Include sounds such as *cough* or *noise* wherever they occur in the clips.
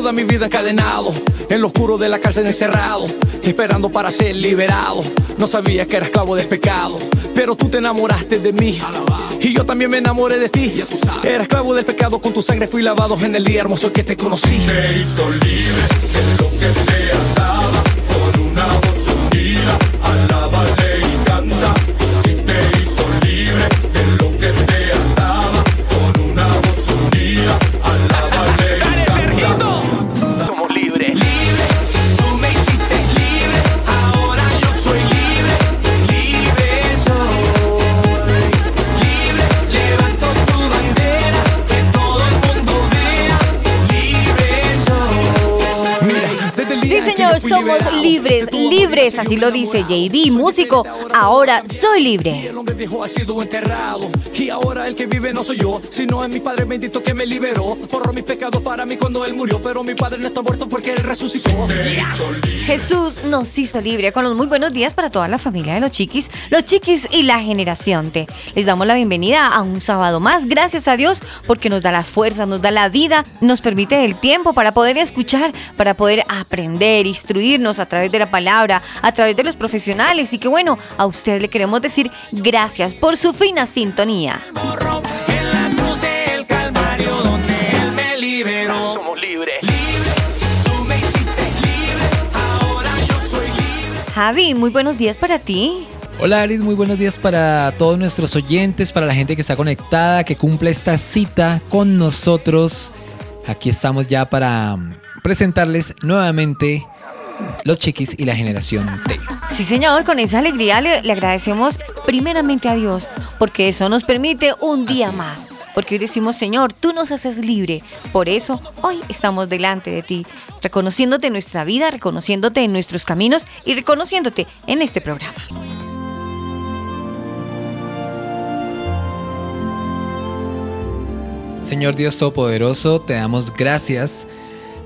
Toda mi vida encadenado, en lo oscuro de la cárcel encerrado, esperando para ser liberado. No sabía que era esclavo del pecado, pero tú te enamoraste de mí. Y yo también me enamoré de ti. Era esclavo del pecado, con tu sangre fui lavado en el día hermoso que te conocí. Me hizo libre de lo que te somos libres, libres, así lo dice. JB, músico. Ahora soy libre. El hombre viejo ha sido enterrado y ahora el que vive no soy yo, sino es mi Padre bendito que me liberó. Borró mis pecados para mí cuando él murió, pero mi Padre no está muerto porque él resucitó. Jesús nos hizo libre con los muy buenos días para toda la familia de los chiquis, los chiquis y la generación T. Les damos la bienvenida a un sábado más. Gracias a Dios porque nos da las fuerzas, nos da la vida, nos permite el tiempo para poder escuchar, para poder aprender, instruirnos a través de la palabra, a través de los profesionales. Y que bueno, a usted le queremos decir gracias por su fina sintonía. Javi, muy buenos días para ti. Hola Aris, muy buenos días para todos nuestros oyentes, para la gente que está conectada, que cumple esta cita con nosotros. Aquí estamos ya para presentarles nuevamente los chiquis y la generación T. Sí, señor, con esa alegría le, le agradecemos primeramente a Dios, porque eso nos permite un día Así es. más. Porque hoy decimos, Señor, tú nos haces libre. Por eso hoy estamos delante de ti, reconociéndote en nuestra vida, reconociéndote en nuestros caminos y reconociéndote en este programa. Señor Dios Todopoderoso, te damos gracias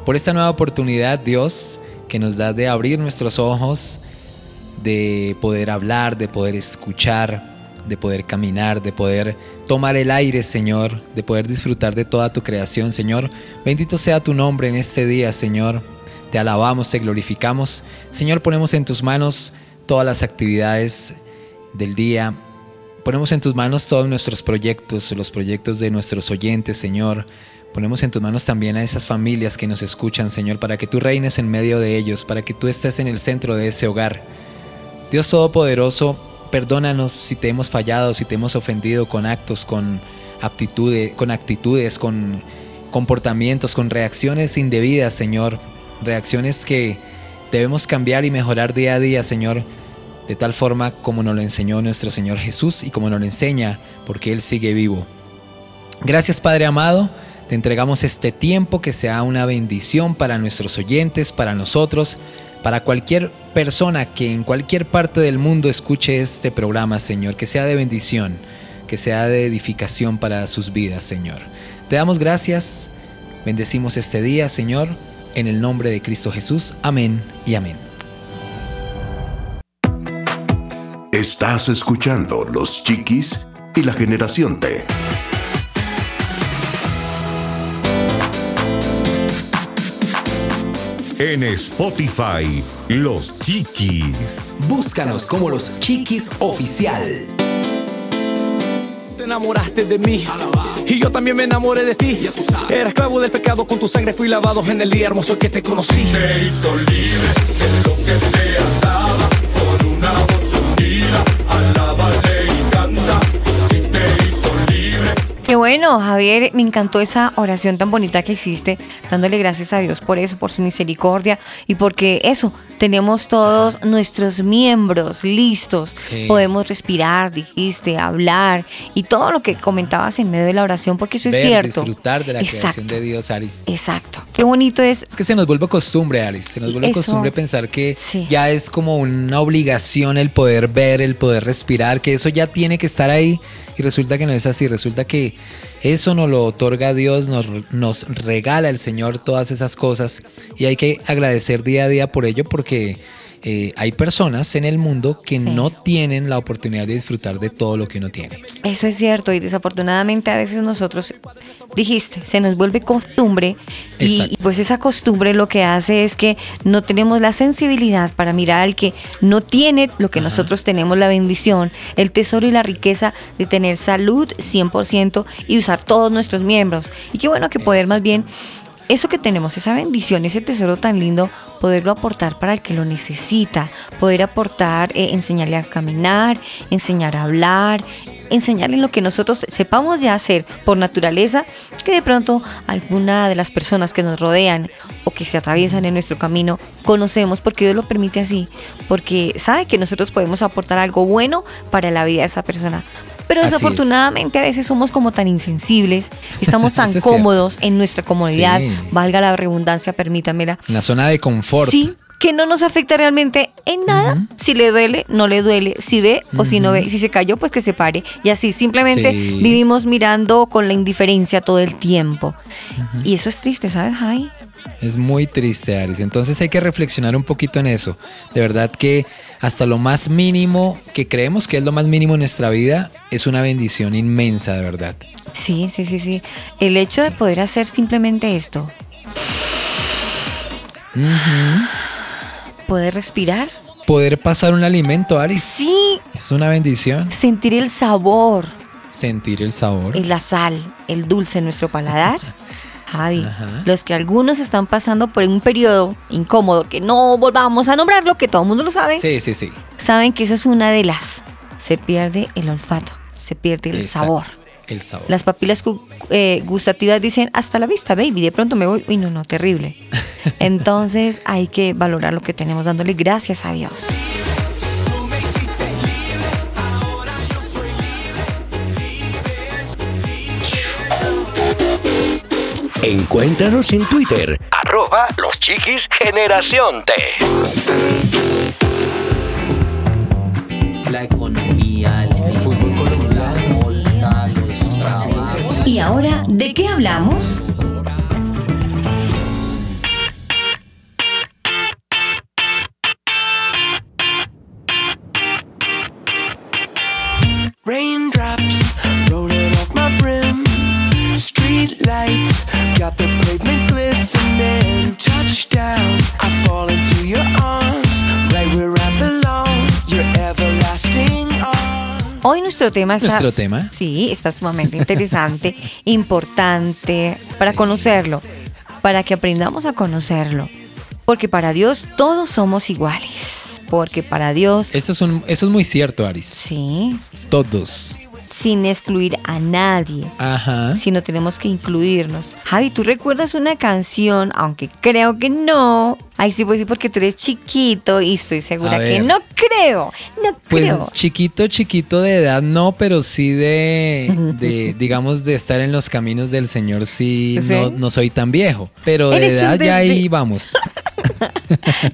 por esta nueva oportunidad, Dios, que nos das de abrir nuestros ojos, de poder hablar, de poder escuchar, de poder caminar, de poder tomar el aire, Señor, de poder disfrutar de toda tu creación, Señor. Bendito sea tu nombre en este día, Señor. Te alabamos, te glorificamos. Señor, ponemos en tus manos todas las actividades del día. Ponemos en tus manos todos nuestros proyectos, los proyectos de nuestros oyentes, Señor. Ponemos en tus manos también a esas familias que nos escuchan, Señor, para que tú reines en medio de ellos, para que tú estés en el centro de ese hogar. Dios Todopoderoso, perdónanos si te hemos fallado, si te hemos ofendido con actos, con aptitudes, con actitudes, con comportamientos, con reacciones indebidas, Señor. Reacciones que debemos cambiar y mejorar día a día, Señor, de tal forma como nos lo enseñó nuestro Señor Jesús y como nos lo enseña, porque Él sigue vivo. Gracias, Padre amado. Te entregamos este tiempo que sea una bendición para nuestros oyentes, para nosotros, para cualquier persona que en cualquier parte del mundo escuche este programa, Señor, que sea de bendición, que sea de edificación para sus vidas, Señor. Te damos gracias, bendecimos este día, Señor, en el nombre de Cristo Jesús. Amén y amén. Estás escuchando Los Chiquis y la Generación T. En Spotify, Los Chiquis. Búscanos como los chiquis oficial. Te enamoraste de mí y yo también me enamoré de ti. Era esclavo del pecado, con tu sangre fui lavado en el día hermoso que te conocí. Me hizo libre de lo que te bueno, Javier, me encantó esa oración tan bonita que hiciste, dándole gracias a Dios por eso, por su misericordia y porque eso, tenemos todos nuestros miembros listos, Sí. podemos respirar, dijiste, hablar y todo lo que comentabas en medio de la oración, porque eso es cierto. disfrutar de la creación Exacto. de Dios, Aris. Exacto. Qué bonito es Es que se nos vuelve costumbre, Aris. Se nos vuelve Eso- costumbre pensar que Sí. ya es como una obligación el poder ver, el poder respirar, que eso ya tiene que estar ahí. Y resulta que no es así. Resulta que eso nos lo otorga Dios, nos, nos regala el Señor todas esas cosas. Y hay que agradecer día a día por ello porque eh, hay personas en el mundo que no tienen la oportunidad de disfrutar de todo lo que uno tiene. Eso es cierto y desafortunadamente a veces nosotros, dijiste, se nos vuelve costumbre y, pues esa costumbre lo que hace es que no tenemos la sensibilidad para mirar al que no tiene lo que nosotros tenemos, la bendición, el tesoro y la riqueza de tener salud 100% y usar todos nuestros miembros. Y qué bueno que poder más bien eso que tenemos, esa bendición, ese tesoro tan lindo, poderlo aportar para el que lo necesita, poder aportar, eh, enseñarle a caminar, enseñar a hablar, enseñarle lo que nosotros sepamos ya hacer por naturaleza, que de pronto alguna de las personas que nos rodean o que se atraviesan en nuestro camino conocemos porque Dios lo permite así, porque sabe que nosotros podemos aportar algo bueno para la vida de esa persona. Pero Así es. desafortunadamente a veces somos como tan insensibles, estamos *laughs* tan cierto. cómodos en nuestra comodidad, Sí. valga la redundancia, permítamela. La zona de confort. Sí, que no nos afecta realmente en nada. Si le duele, no le duele. Si ve o si no ve. Si se cayó, pues que se pare. Y así, simplemente Sí. vivimos mirando con la indiferencia todo el tiempo. Y eso es triste, ¿sabes, Jai? Es muy triste, Aris. Entonces hay que reflexionar un poquito en eso. De verdad que hasta lo más mínimo que creemos que es lo más mínimo en nuestra vida es una bendición inmensa, de verdad. Sí, sí, sí, sí. El hecho de poder hacer simplemente esto. Poder respirar. Poder pasar un alimento, Aris, Sí, es una bendición. sentir el sabor. Sentir el sabor. y la sal, el dulce en nuestro paladar. *laughs* Javi, Ajá. los que algunos están pasando por un periodo incómodo, que no volvamos a nombrarlo, que todo el mundo lo sabe, Sí, sí, sí. saben que esa es una de las. Se pierde el olfato, se pierde el Exacto. sabor. El sabor. Las papilas eh, gustativas dicen hasta la vista, baby. De pronto me voy. Uy, no, no, terrible. *laughs* Entonces hay que valorar lo que tenemos, dándole gracias a Dios. Encuéntranos en Twitter, arroba los chiquis generación T. la economía, el fútbol colombiano, la bolsa, los trabajos. ¿Y ahora de qué hablamos? Hoy nuestro tema está. ¿Nuestro tema? Sí, está sumamente interesante, *laughs* importante para conocerlo, para que aprendamos a conocerlo. Porque para Dios todos somos iguales. Porque para Dios, Esto es un- eso es muy cierto, Aris. sí, Todos. Sin excluir a nadie. Ajá. Sino tenemos que incluirnos. Javi, ¿tú recuerdas una canción? Aunque creo que no. Ay, sí, pues sí, porque tú eres chiquito y estoy segura que no creo. No Pues creo. chiquito, chiquito de edad no, pero sí de, de, digamos, de estar en los caminos del Señor, sí, ¿Sí? No, no soy tan viejo. Pero de Eres edad ya ahí vamos. *laughs*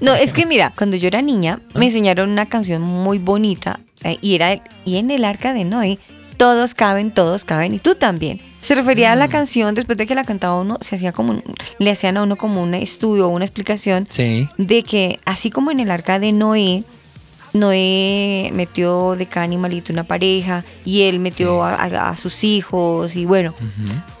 No, es que mira, cuando yo era niña me enseñaron una canción muy bonita y era y en el arca de Noé todos caben, todos caben y tú también. Se refería a Mm. la canción después de que la cantaba uno, se hacía como un- le hacían a uno como un estudio o una explicación Sí. de que así como en el arca de Noé Noé metió de cada animalito una pareja y él metió Sí. a, a- a sus hijos y bueno,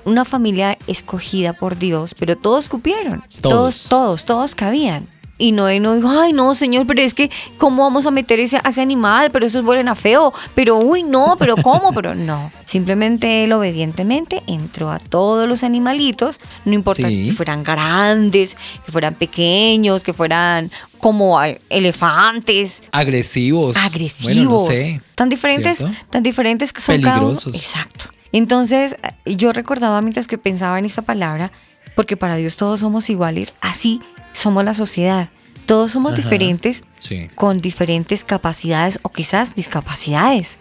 una familia escogida por Dios, pero todos cupieron, todos, Todos. todos, todos cabían. Y Noé no dijo, ay no, señor, pero es que, ¿cómo vamos a meter ese, a ese animal? Pero eso es bueno a feo. Pero, uy, no, pero ¿cómo? Pero *laughs* no. Simplemente él obedientemente entró a todos los animalitos, no importa Sí. que fueran grandes, que fueran pequeños, que fueran como eh, elefantes, Agresivos. agresivos, Bueno, no sé. tan diferentes, ¿cierto? tan diferentes que son cada uno. Peligrosos. Exacto. Entonces, eh, yo recordaba mientras que pensaba en esta palabra, porque para Dios todos somos iguales, así somos la sociedad. Todos somos Ajá. diferentes Sí. con diferentes capacidades o quizás discapacidades,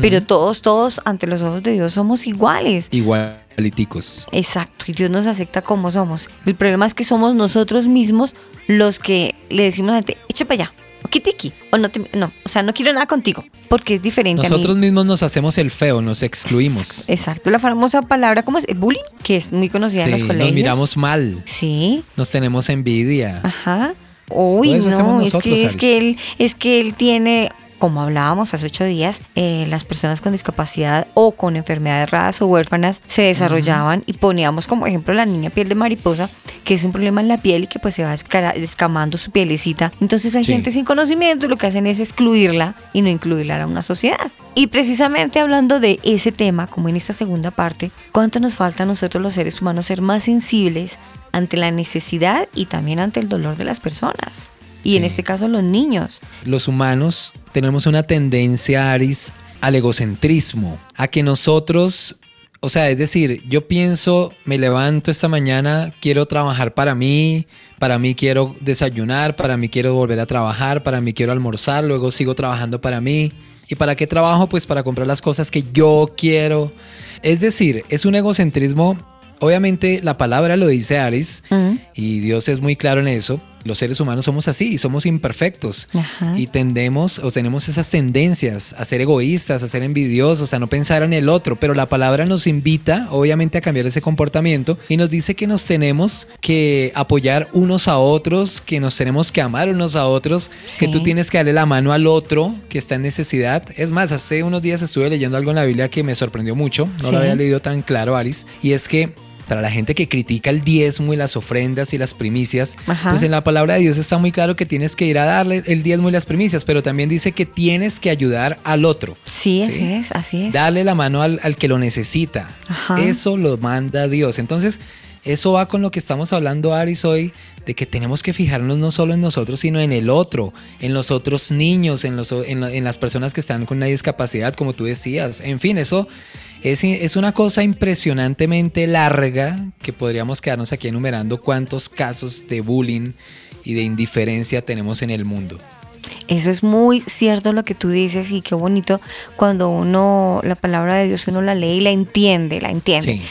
pero todos, todos ante los ojos de Dios somos iguales. Igualiticos. Exacto, y Dios nos acepta como somos. El problema es que somos nosotros mismos los que le decimos a la gente, echa para allá, aquí, o no, te- no, o sea, no quiero nada contigo, porque es diferente a Nosotros mí. mismos nos hacemos el feo, nos excluimos. Exacto, la famosa palabra, ¿cómo es? Bullying, que es muy conocida en los nos colegios. miramos mal, Sí, nos tenemos envidia. Ajá. Uy, no, es que, es que él, es que él tiene, como hablábamos hace ocho días, eh, las personas con discapacidad o con enfermedades raras o huérfanas se desarrollaban y poníamos como ejemplo la niña piel de mariposa, que es un problema en la piel y que pues se va descamando su pielecita. Entonces hay Sí. gente sin conocimiento y lo que hacen es excluirla y no incluirla a una sociedad. Y precisamente hablando de ese tema, como en esta segunda parte, ¿cuánto nos falta a nosotros los seres humanos ser más sensibles ante la necesidad y también ante el dolor de las personas? Y en este caso los niños. Los humanos tenemos una tendencia, Aris, al egocentrismo, a que nosotros, o sea, es decir, yo pienso, me levanto esta mañana, quiero trabajar para mí, para mí quiero desayunar, para mí quiero volver a trabajar, para mí quiero almorzar, luego sigo trabajando para mí. ¿Y para qué trabajo? Pues para comprar las cosas que yo quiero. Es decir, es un egocentrismo, obviamente la palabra lo dice Aris, y Dios es muy claro en eso. Los seres humanos somos así, somos imperfectos Ajá. y tendemos o tenemos esas tendencias a ser egoístas, a ser envidiosos, a no pensar en el otro, pero la palabra nos invita obviamente a cambiar ese comportamiento y nos dice que nos tenemos que apoyar unos a otros, que nos tenemos que amar unos a otros, que tú tienes que darle la mano al otro que está en necesidad. Es más, hace unos días estuve leyendo algo en la Biblia que me sorprendió mucho, no Sí. lo había leído tan claro, Aris, y es que para la gente que critica el diezmo y las ofrendas y las primicias, Ajá. pues en la palabra de Dios está muy claro que tienes que ir a darle el diezmo y las primicias, pero también dice que tienes que ayudar al otro. Sí, ¿sí? así es, así es. Darle la mano al, al que lo necesita. Ajá. Eso lo manda Dios. Entonces, eso va con lo que estamos hablando, Aris, hoy, de que tenemos que fijarnos no solo en nosotros, sino en el otro, en los otros niños, en, los, en las personas que están con una discapacidad, como tú decías. En fin, eso es, es una cosa impresionantemente larga que podríamos quedarnos aquí enumerando cuántos casos de bullying y de indiferencia tenemos en el mundo. Eso es muy cierto lo que tú dices y qué bonito cuando uno, la palabra de Dios, uno la lee y la entiende, la entiende. Sí.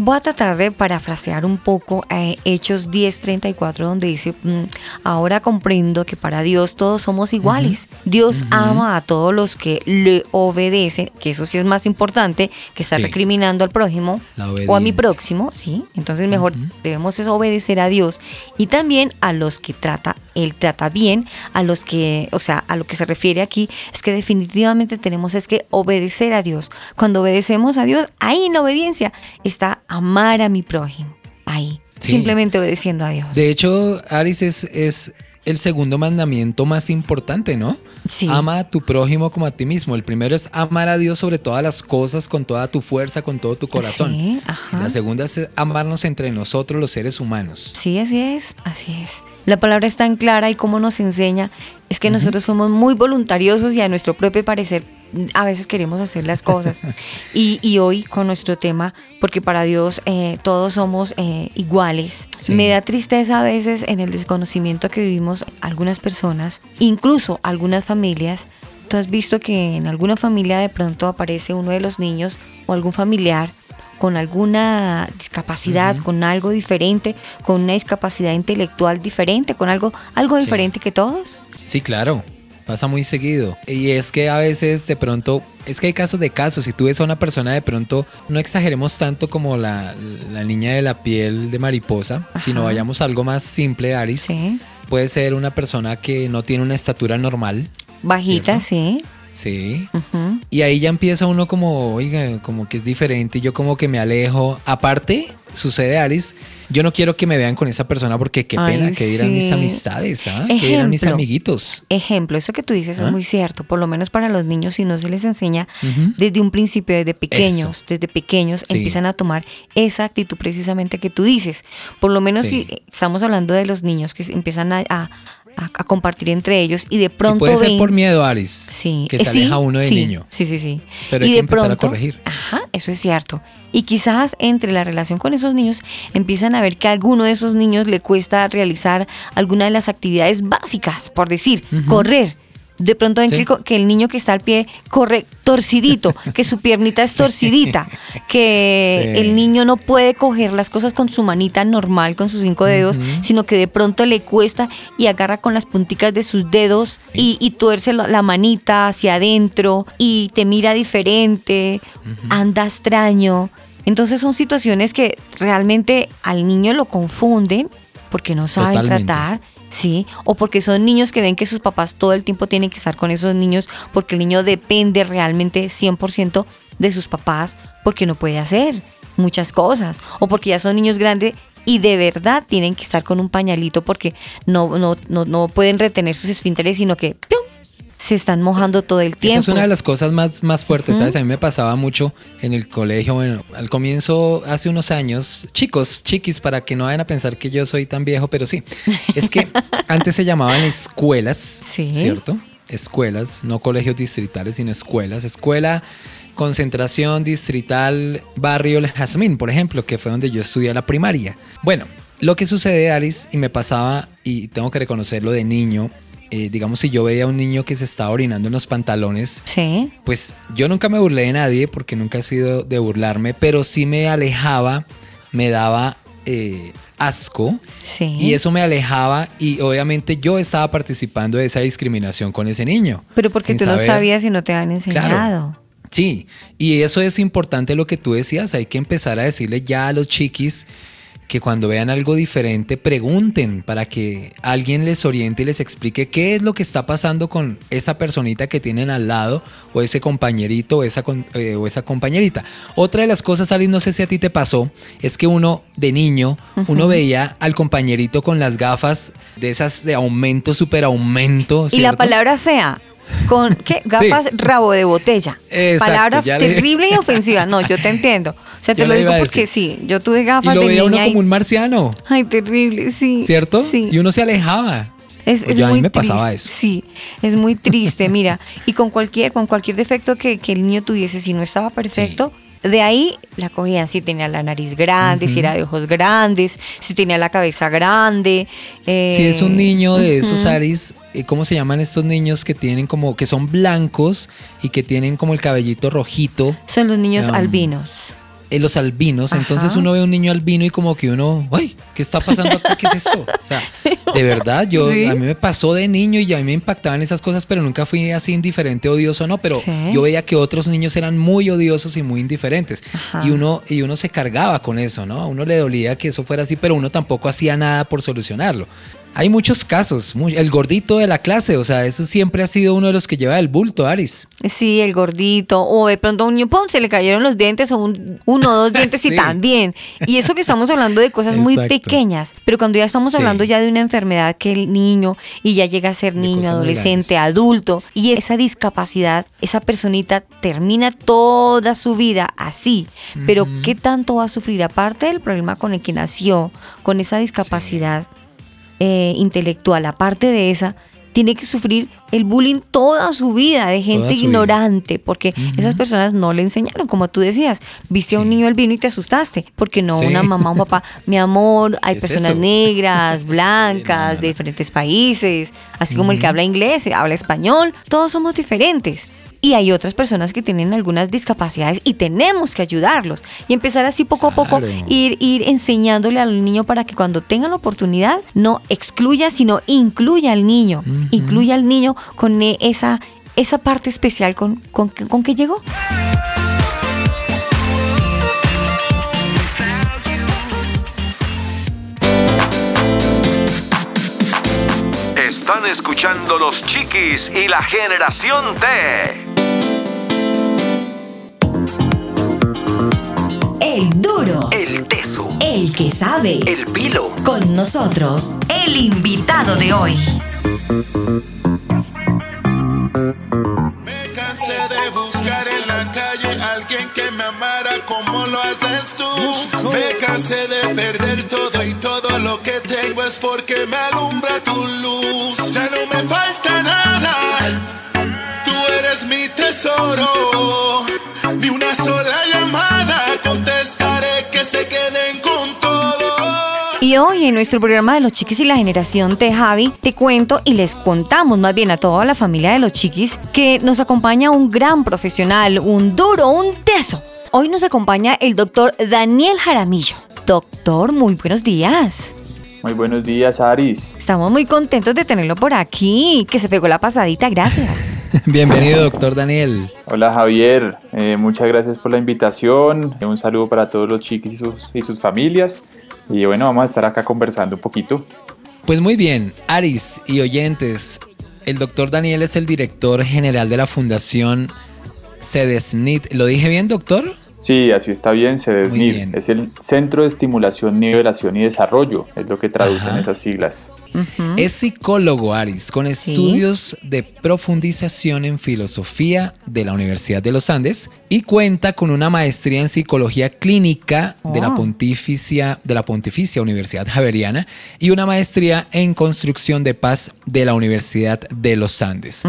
Voy a tratar de parafrasear un poco eh, Hechos 10:34 donde dice, mm, ahora comprendo que para Dios todos somos iguales. Dios ama a todos los que le obedecen, que eso sí es más importante que estar Sí. recriminando al prójimo o a mi próximo, ¿sí? Entonces mejor debemos es obedecer a Dios y también a los que trata, Él trata bien, a los que, o sea, a lo que se refiere aquí es que definitivamente tenemos es que obedecer a Dios. Cuando obedecemos a Dios, ahí en la obediencia está amar a mi prójimo, ahí, Sí. simplemente obedeciendo a Dios. De hecho, Aris es, es el segundo mandamiento más importante, ¿no? Sí. Ama a tu prójimo como a ti mismo. El primero es amar a Dios sobre todas las cosas, con toda tu fuerza, con todo tu corazón. Sí, ajá. La segunda es amarnos entre nosotros los seres humanos. Sí, así es, así es. La palabra es tan clara y cómo nos enseña es que nosotros somos muy voluntariosos y a nuestro propio parecer a veces queremos hacer las cosas. *laughs* y, y hoy con nuestro tema, porque para Dios eh, todos somos eh, iguales, Sí. me da tristeza a veces en el desconocimiento que vivimos algunas personas, incluso algunas familias. Tú has visto que en alguna familia de pronto aparece uno de los niños o algún familiar con alguna discapacidad, con algo diferente, con una discapacidad intelectual diferente, con algo, algo Sí. diferente que todos. Sí, claro. Pasa muy seguido. Y es que a veces de pronto, es que hay casos de casos. Si tú ves a una persona de pronto, no exageremos tanto como la, la niña de la piel de mariposa, sino vayamos a algo más simple, Aris. Sí. Puede ser una persona que no tiene una estatura normal. Bajita, sí. Sí. Y ahí ya empieza uno como, oiga, como que es diferente y yo como que me alejo. Aparte, sucede, Aris, yo no quiero que me vean con esa persona porque qué Ay, pena, que dirán mis amistades, ¿ah? Que dirán mis amiguitos. Ejemplo, eso que tú dices ¿Ah? es muy cierto, por lo menos para los niños, si no se les enseña desde un principio, desde pequeños, Eso. desde pequeños Sí. empiezan a tomar esa actitud precisamente que tú dices. Por lo menos Sí. si estamos hablando de los niños que empiezan a, a- a- a compartir entre ellos y de Y pronto puede ser por miedo, Aris. Sí, Que eh, se sí, aleja uno de sí, niño. Sí, sí, sí. Pero y hay que de empezar a pronto, corregir. Ajá, eso es cierto. Y quizás entre la relación con esos niños empiezan a ver que a alguno de esos niños le cuesta realizar alguna de las actividades básicas, por decir, correr. De pronto ven Sí. que, el, co- que el niño que está al pie corre torcidito, *laughs* que su piernita es torcidita, que Sí. el niño no puede coger las cosas con su manita normal, con sus cinco dedos, sino que de pronto le cuesta y agarra con las punticas de sus dedos y, y tuerce la, manita hacia adentro y te mira diferente, anda extraño. Entonces son situaciones que realmente al niño lo confunden porque no saben Totalmente. tratar. Sí, o porque son niños que ven que sus papás todo el tiempo tienen que estar con esos niños porque el niño depende realmente 100% de sus papás porque no puede hacer muchas cosas o porque ya son niños grandes y de verdad tienen que estar con un pañalito porque no, no, no, no pueden retener sus esfínteres sino que. Se están mojando todo el tiempo. Esa es una de las cosas más, más fuertes, ¿sabes? A mí me pasaba mucho en el colegio, bueno, al comienzo, hace unos años, chicos, chiquis, para que no vayan a pensar que yo soy tan viejo, pero sí, es que *laughs* antes se llamaban escuelas, Sí. ¿cierto? Escuelas, no colegios distritales, sino escuelas. Escuela, concentración distrital, barrio El Jazmín, por ejemplo, que fue donde yo estudié la primaria. Bueno, lo que sucede, Alice, y me pasaba, y tengo que reconocerlo de niño, eh, digamos, si yo veía a un niño que se estaba orinando en los pantalones, Sí, pues yo nunca me burlé de nadie porque nunca he sido de burlarme, pero sí me alejaba, me daba eh, asco sí. y eso me alejaba y obviamente yo estaba participando de esa discriminación con ese niño. Pero porque tú no saber. sabías y no te han enseñado. Sí, y eso es importante lo que tú decías, hay que empezar a decirle ya a los chiquis que cuando vean algo diferente pregunten para que alguien les oriente y les explique qué es lo que está pasando con esa personita que tienen al lado o ese compañerito o esa, eh, o esa compañerita. Otra de las cosas, Alice, no sé si a ti te pasó, es que uno de niño, uno veía al compañerito con las gafas de esas de aumento, super aumento. Y la palabra fea, con ¿qué? Gafas rabo de botella. Exacto, palabra le- terrible y ofensiva. No, yo te entiendo. O sea, *laughs* te lo digo porque sí, yo tuve Y gafas lo de veía uno y- como un marciano. Ay, terrible, sí. ¿Cierto? Sí. Y uno se alejaba. Es, Pues es yo, a mí muy me pasaba triste. eso. Sí, es muy triste, *laughs* mira. Y con cualquier, con cualquier defecto que, que el niño tuviese, si no estaba perfecto, de ahí la cogían. Si tenía la nariz grande, si era de ojos grandes, si tenía la cabeza grande. eh, Si es un niño de esos Aris, eh, ¿cómo se llaman estos niños que tienen como, que son blancos y que tienen como el cabellito rojito? Son los niños Um, albinos. eh, los albinos, Ajá. entonces uno ve un niño albino y como que uno, ¡ay! ¿Qué está pasando acá? ¿Qué es esto? O sea, *laughs* de verdad, yo Sí. a mí me pasó de niño y a mí me impactaban esas cosas, pero nunca fui así indiferente, odioso, no, pero Sí. yo veía que otros niños eran muy odiosos y muy indiferentes. Ajá. Y uno, y uno se cargaba con eso, ¿no? A uno le dolía que eso fuera así, pero uno tampoco hacía nada por solucionarlo. Hay muchos casos, el gordito de la clase, o sea, eso siempre ha sido uno de los que lleva el bulto, Aris. Sí, el gordito. O de pronto a un niño, ¡pum! se le cayeron los dientes o un, uno o dos dientes y *laughs* Sí. también. Y eso que estamos hablando de cosas muy pequeñas. Pero cuando ya estamos Sí. hablando ya de una enfermedad que el niño y ya llega a ser De niño, adolescente, adulto, y esa discapacidad, esa personita termina toda su vida así. Pero ¿qué tanto va a sufrir? Aparte del problema con el que nació, con esa discapacidad eh, intelectual, aparte de esa, tiene que sufrir el bullying toda su vida de gente vida. ignorante, porque esas personas no le enseñaron, como tú decías, viste a un niño albino y te asustaste, porque no Sí. una mamá o un papá, mi amor, hay ¿Qué es personas negras, *laughs* blancas, no, de diferentes países, así como el que habla inglés, habla español, todos somos diferentes. Y hay otras personas que tienen algunas discapacidades y tenemos que ayudarlos. Y empezar así poco a poco, ir, ir enseñándole al niño para que cuando tenga la oportunidad no excluya, sino incluya al niño. Incluya al niño con eh, esa, esa parte especial con, con, con que llegó. Están escuchando los chiquis y la generación T. El duro, El teso, el que sabe. el pilo. Con nosotros, el invitado de hoy. Me cansé de buscar en la calle alguien que me amara como lo haces tú. Me cansé de perder todo y todo lo que tengo es porque me alumbra tu luz. Ya no me falta nada. Tú eres mi tesoro. Ni una sola llamada que se queden con todo. Y hoy en nuestro programa de los chiquis y la generación T, Javi, te cuento y les contamos más bien a toda la familia de los chiquis que nos acompaña un gran profesional, un duro, un teso. Hoy nos acompaña el doctor Daniel Jaramillo. Doctor, muy buenos días. Muy buenos días, Aris. Estamos muy contentos de tenerlo por aquí, que se pegó la pasadita, gracias. *laughs* Bienvenido, doctor Daniel. Hola, Javier. Eh, muchas gracias por la invitación. Un saludo para todos los chiquis y sus, y sus familias. Y bueno, vamos a estar acá conversando un poquito. Pues muy bien, Aris y oyentes, el doctor Daniel es el director general de la Fundación CEDESNIT. ¿Lo dije bien, doctor? Sí, así está bien, bien. Es el Centro de Estimulación, Nivelación y Desarrollo, es lo que traducen Ajá. esas siglas. Es psicólogo, Aris, con estudios de profundización en filosofía de la Universidad de los Andes y cuenta con una maestría en psicología clínica de, la Oh. Pontificia, de la Pontificia Universidad Javeriana y una maestría en construcción de paz de la Universidad de los Andes.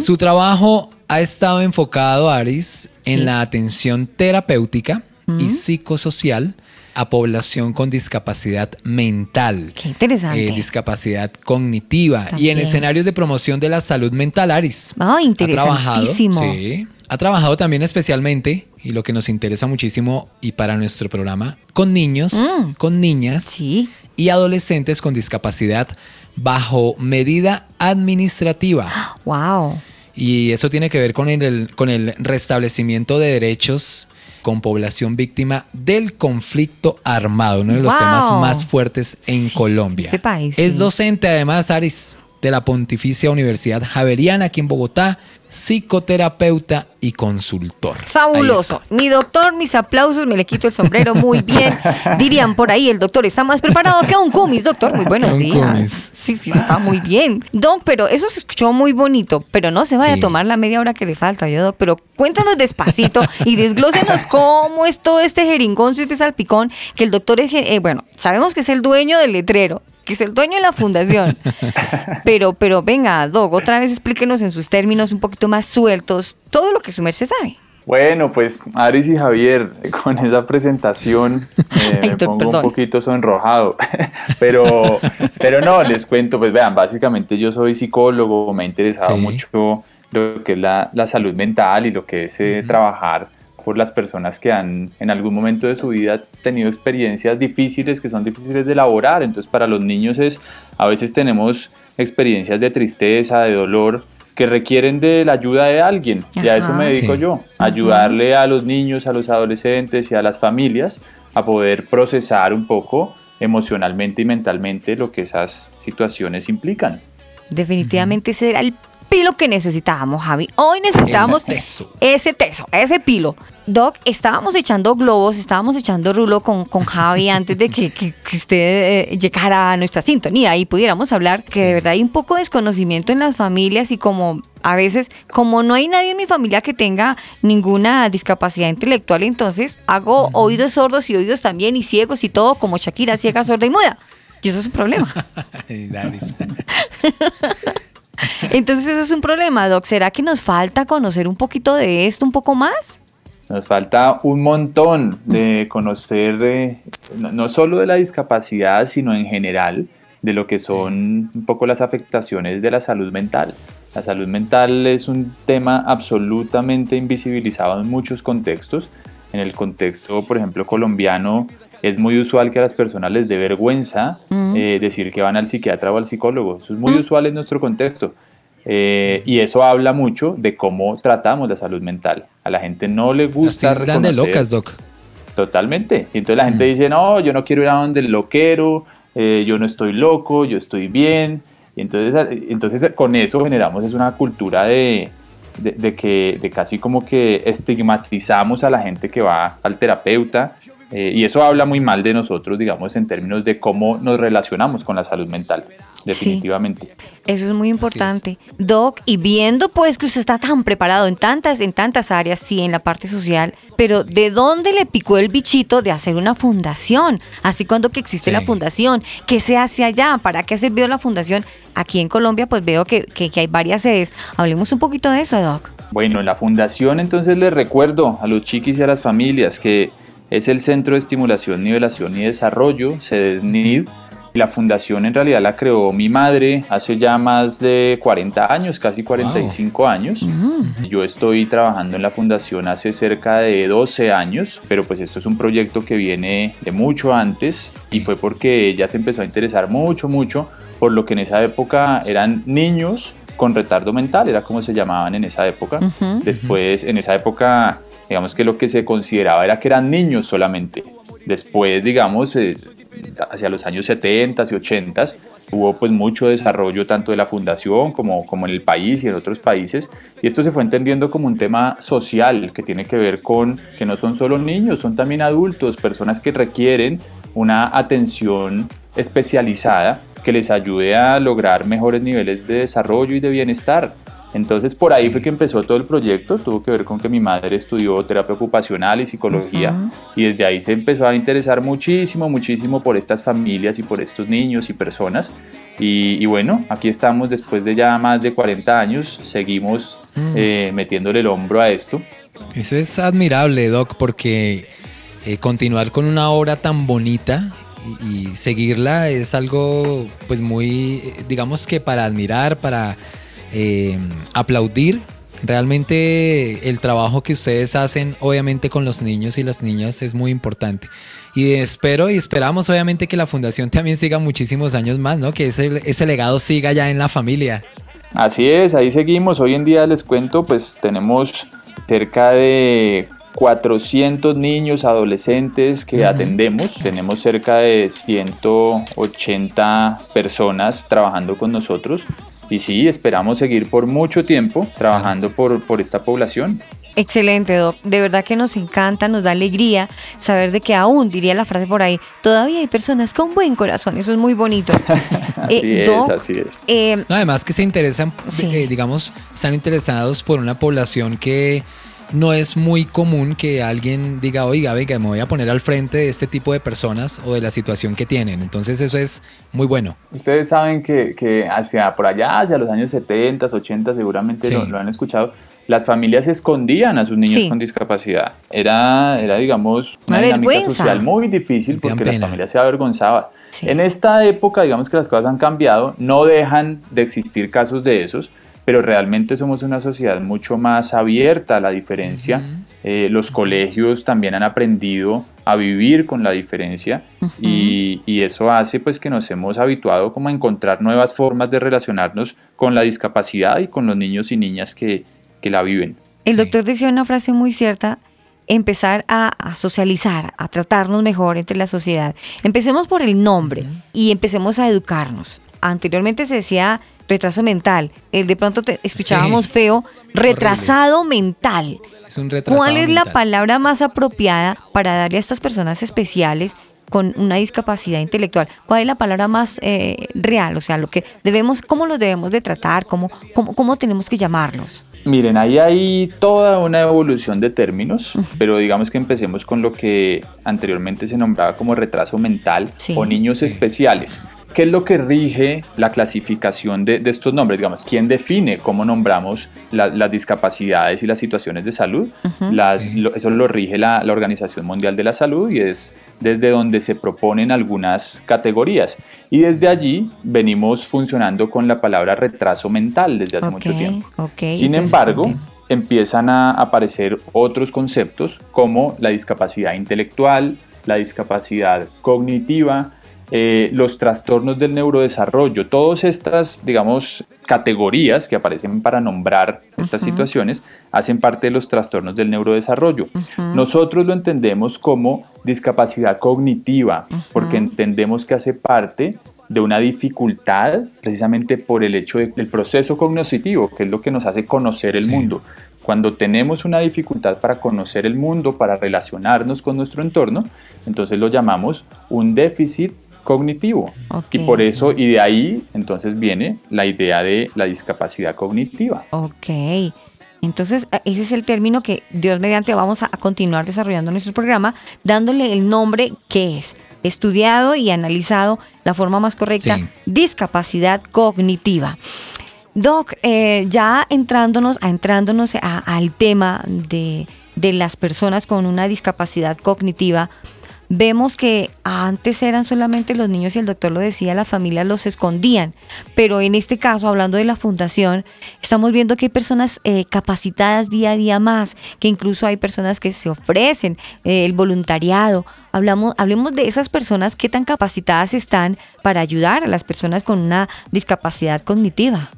Su trabajo ha estado enfocado, Aris, en la atención terapéutica y psicosocial a población con discapacidad mental Qué interesante. eh, discapacidad cognitiva y en escenarios de promoción de la salud mental, Aris. Ah, Ha trabajado, sí, ha trabajado también especialmente, y lo que nos interesa muchísimo y para nuestro programa, con niños, Mm. con niñas Sí. y adolescentes con discapacidad bajo medida administrativa. *gasps* Wow. Y eso tiene que ver con el, con el restablecimiento de derechos con población víctima del conflicto armado, uno de los Wow. temas más fuertes en Sí, Colombia. este país, es sí. docente además, Aris, de la Pontificia Universidad Javeriana aquí en Bogotá, psicoterapeuta y consultor. Fabuloso. Mi doctor, mis aplausos, me le quito el sombrero muy bien. Dirían por ahí, el doctor está más preparado que un cumis, doctor. Muy buenos días. cumis. Sí, sí, eso está muy bien. Doc, pero eso se escuchó muy bonito, pero no se vaya Sí. a tomar la media hora que le falta, yo, doc. Pero cuéntanos despacito y desglósenos cómo es todo este jeringonzo y este salpicón que el doctor es, eh, bueno, sabemos que es el dueño del letrero, que es el dueño de la fundación. *laughs* Pero, pero venga, Doc, otra vez explíquenos en sus términos un poquito más sueltos todo lo que su merced sabe. Bueno, pues Aris y Javier, *laughs* con esa presentación eh, *laughs* Ay, me pongo perdón. un poquito sonrojado. pero, pero no, les cuento, pues vean, básicamente yo soy psicólogo, me ha interesado Sí. mucho lo que es la, la salud mental y lo que es eh, trabajar por las personas que han en algún momento de su vida tenido experiencias difíciles que son difíciles de elaborar. Entonces para los niños es, a veces tenemos experiencias de tristeza, de dolor que requieren de la ayuda de alguien. Y a eso me dedico Sí. yo, ayudarle a los niños, a los adolescentes y a las familias a poder procesar un poco emocionalmente y mentalmente lo que esas situaciones implican. Definitivamente ese era el pilo que necesitábamos, Javi. Hoy necesitábamos teso. ese teso, ese pilo. Doc, estábamos echando globos, estábamos echando rulo con, con Javi *laughs* antes de que, que- que usted eh, llegara a nuestra sintonía y pudiéramos hablar que de verdad hay un poco de desconocimiento en las familias y como a veces, como no hay nadie en mi familia que tenga ninguna discapacidad intelectual, entonces hago oídos sordos y oídos también y ciegos y todo como Shakira, ciega, sorda y muda. Y eso es un problema. *laughs* *laughs* *laughs* Entonces eso es un problema, Doc. ¿Será que nos falta conocer un poquito de esto, un poco más? Nos falta un montón de conocer no, no solo de la discapacidad, sino en general de lo que son un poco las afectaciones de la salud mental. La salud mental es un tema absolutamente invisibilizado en muchos contextos. En el contexto, por ejemplo, colombiano, es muy usual que a las personas les dé vergüenza eh, decir que van al psiquiatra o al psicólogo. Eso es muy usual en nuestro contexto. Eh, y eso habla mucho de cómo tratamos la salud mental. A la gente no le Las gusta tildan de locas, Doc. Totalmente. Y entonces la gente dice, no, yo no quiero ir a donde el loquero, eh, yo no estoy loco, yo estoy bien. Y entonces, entonces con eso generamos es una cultura de, de, de que de casi como que estigmatizamos a la gente que va al terapeuta. Eh, y eso habla muy mal de nosotros, digamos, en términos de cómo nos relacionamos con la salud mental, definitivamente. Eso es muy importante. Doc, y viendo pues que usted está tan preparado en tantas, en tantas áreas, sí, en la parte social, pero ¿de dónde le picó el bichito de hacer una fundación? Así cuando que existe Sí. la fundación, ¿qué se hace allá? ¿Para qué ha servido la fundación? Aquí en Colombia pues veo que, que, que hay varias sedes. Hablemos un poquito de eso, Doc. Bueno, en la fundación entonces les recuerdo a los chiquis y a las familias que es el Centro de Estimulación, Nivelación y Desarrollo, CEDESNID. La fundación en realidad la creó mi madre hace ya más de 40 años, casi 45 años. Yo estoy trabajando en la fundación hace cerca de 12 años, pero pues esto es un proyecto que viene de mucho antes y fue porque ella se empezó a interesar mucho, mucho por lo que en esa época eran niños con retardo mental, era como se llamaban en esa época. Después, en esa época, digamos que lo que se consideraba era que eran niños solamente. Después, digamos, eh, hacia los años 70 y 80 hubo pues mucho desarrollo tanto de la fundación como, como en el país y en otros países y esto se fue entendiendo como un tema social que tiene que ver con que no son solo niños, son también adultos, personas que requieren una atención especializada que les ayude a lograr mejores niveles de desarrollo y de bienestar. Entonces por ahí fue que empezó todo el proyecto, tuvo que ver con que mi madre estudió terapia ocupacional y psicología y desde ahí se empezó a interesar muchísimo, muchísimo por estas familias y por estos niños y personas. Y, y bueno, aquí estamos después de ya más de 40 años, seguimos eh, metiéndole el hombro a esto. Eso es admirable, Doc, porque eh, continuar con una obra tan bonita y, y seguirla es algo pues muy, eh, digamos que para admirar, para eh, aplaudir. Realmente el trabajo que ustedes hacen, obviamente con los niños y las niñas, es muy importante. Y espero y esperamos obviamente que la fundación *laughs* también siga muchísimos años más, ¿no? Que ese, ese legado siga ya en la familia. Así es, ahí seguimos. Hoy en día les cuento, pues tenemos cerca de 400 niños, adolescentes que atendemos. Tenemos cerca de 180 personas trabajando con nosotros. Y sí, esperamos seguir por mucho tiempo trabajando por, por esta población. Excelente, Doc. De verdad que nos encanta, nos da alegría saber de que aún, diría la frase por ahí, todavía hay personas con buen corazón. Eso es muy bonito. *laughs* Así Eh, es, Doc, así es. eh, No, además que se interesan, Sí. eh, digamos, están interesados por una población que no es muy común que alguien diga, oiga, venga, me voy a poner al frente de este tipo de personas o de la situación que tienen. Entonces eso es muy bueno. Ustedes saben que, que hacia por allá, hacia los años 70, 80, seguramente Sí. lo, lo han escuchado, las familias escondían a sus niños Sí. con discapacidad. Era, era digamos, una Una dinámica vergüenza. social muy difícil porque la pena. familia se avergonzaba. Sí. En esta época, digamos que las cosas han cambiado, no dejan de existir casos de esos, pero realmente somos una sociedad mucho más abierta a la diferencia. Eh, los colegios también han aprendido a vivir con la diferencia y, y eso hace pues que nos hemos habituado como a encontrar nuevas formas de relacionarnos con la discapacidad y con los niños y niñas que, que la viven. El Sí. doctor decía una frase muy cierta, empezar a, a socializar, a tratarnos mejor entre la sociedad. Empecemos por el nombre y empecemos a educarnos. Anteriormente se decía retraso mental, el de pronto te escuchábamos Sí. feo, retrasado mental. Es un retrasado ¿Cuál es la palabra más apropiada para darle a estas personas especiales con una discapacidad intelectual? ¿Cuál es la palabra más eh, real? O sea, lo que debemos, cómo los debemos de tratar, cómo, cómo, cómo tenemos que llamarlos. Miren, ahí hay toda una evolución de términos, pero digamos que empecemos con lo que anteriormente se nombraba como retraso mental Sí. o niños especiales. ¿Qué es lo que rige la clasificación de, de estos nombres? Digamos, ¿quién define cómo nombramos la- las discapacidades y las situaciones de salud? Las- Sí. lo- eso lo rige la, la Organización Mundial de la Salud y es desde donde se proponen algunas categorías. Y desde allí venimos funcionando con la palabra retraso mental desde hace mucho tiempo. Sin embargo, empiezan a aparecer otros conceptos como la discapacidad intelectual, la discapacidad cognitiva, eh, los trastornos del neurodesarrollo, todas estas, digamos, categorías que aparecen para nombrar estas situaciones, hacen parte de los trastornos del neurodesarrollo. Nosotros lo entendemos como discapacidad cognitiva, porque entendemos que hace parte de una dificultad precisamente por el hecho de- del proceso cognoscitivo, que es lo que nos hace conocer el Sí. mundo. Cuando tenemos una dificultad para conocer el mundo, para relacionarnos con nuestro entorno, entonces lo llamamos un déficit cognitivo. Y por eso, y de ahí, entonces viene la idea de la discapacidad cognitiva. Ok. Entonces, a- ese es el término que Dios mediante vamos a, a continuar desarrollando nuestro programa, dándole el nombre que es estudiado y analizado la forma más correcta, Sí. discapacidad cognitiva. Doc, eh, ya entrándonos, a, entrándonos a- al tema de, de las personas con una discapacidad cognitiva, vemos que antes eran solamente los niños y el doctor lo decía, las familias los escondían, pero en este caso, hablando de la fundación, estamos viendo que hay personas eh, capacitadas día a día más, que incluso hay personas que se ofrecen, eh, el voluntariado. Hablamos, hablemos de esas personas que tan capacitadas están para ayudar a las personas con una discapacidad cognitiva.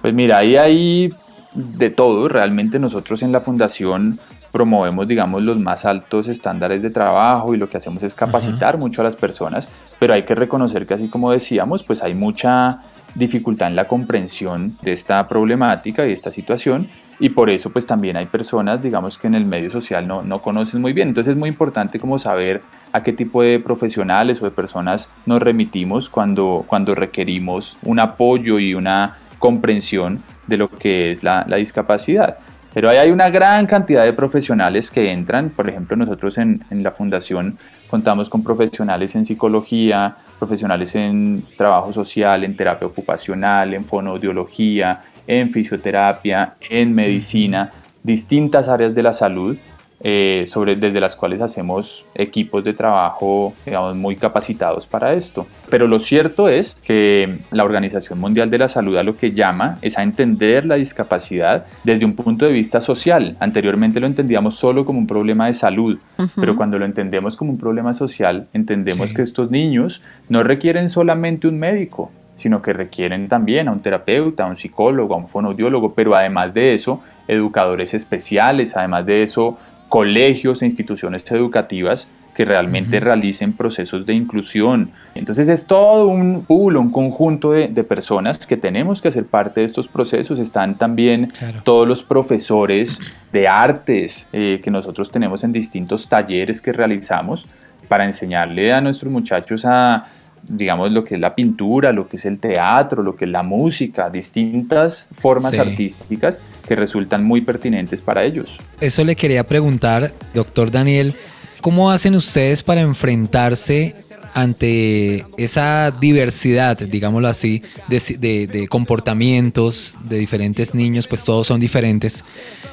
Pues mira, ahí hay de todo. Realmente nosotros en la fundación promovemos, digamos, los más altos estándares de trabajo y lo que hacemos es capacitar mucho a las personas, pero hay que reconocer que así como decíamos, pues hay mucha dificultad en la comprensión de esta problemática y de esta situación y por eso pues también hay personas digamos que en el medio social no, no conocen muy bien. Entonces es muy importante como saber a qué tipo de profesionales o de personas nos remitimos cuando, cuando requerimos un apoyo y una comprensión de lo que es la, la discapacidad pero ahí hay una gran cantidad de profesionales que entran. Por ejemplo, nosotros en, en, la fundación contamos con profesionales en psicología, profesionales en trabajo social, en terapia ocupacional, en fonoaudiología, en fisioterapia, en medicina, distintas áreas de la salud eh, sobre, desde las cuales hacemos equipos de trabajo digamos, muy capacitados para esto. Pero lo cierto es que la Organización Mundial de la Salud a lo que llama es a entender la discapacidad desde un punto de vista social. Anteriormente lo entendíamos solo como un problema de salud, uh -huh. pero cuando lo entendemos como un problema social, entendemos sí. que estos niños no requieren solamente un médico, sino que requieren también a un terapeuta, a un psicólogo, a un fonoaudiólogo, pero además de eso, educadores especiales, además de eso, colegios e instituciones educativas que realmente uh -huh. realicen procesos de inclusión. Entonces es todo un pool, un conjunto de, de, personas que tenemos que hacer parte de estos procesos. Están también claro. todos los profesores de artes eh, que nosotros tenemos en distintos talleres que realizamos para enseñarle a nuestros muchachos a digamos, lo que es la pintura, lo que es el teatro, lo que es la música, distintas formas sí. artísticas que resultan muy pertinentes para ellos. Eso le quería preguntar, doctor Daniel, ¿cómo hacen ustedes para enfrentarse ante esa diversidad, digámoslo así, de, de, de, comportamientos de diferentes niños, pues todos son diferentes.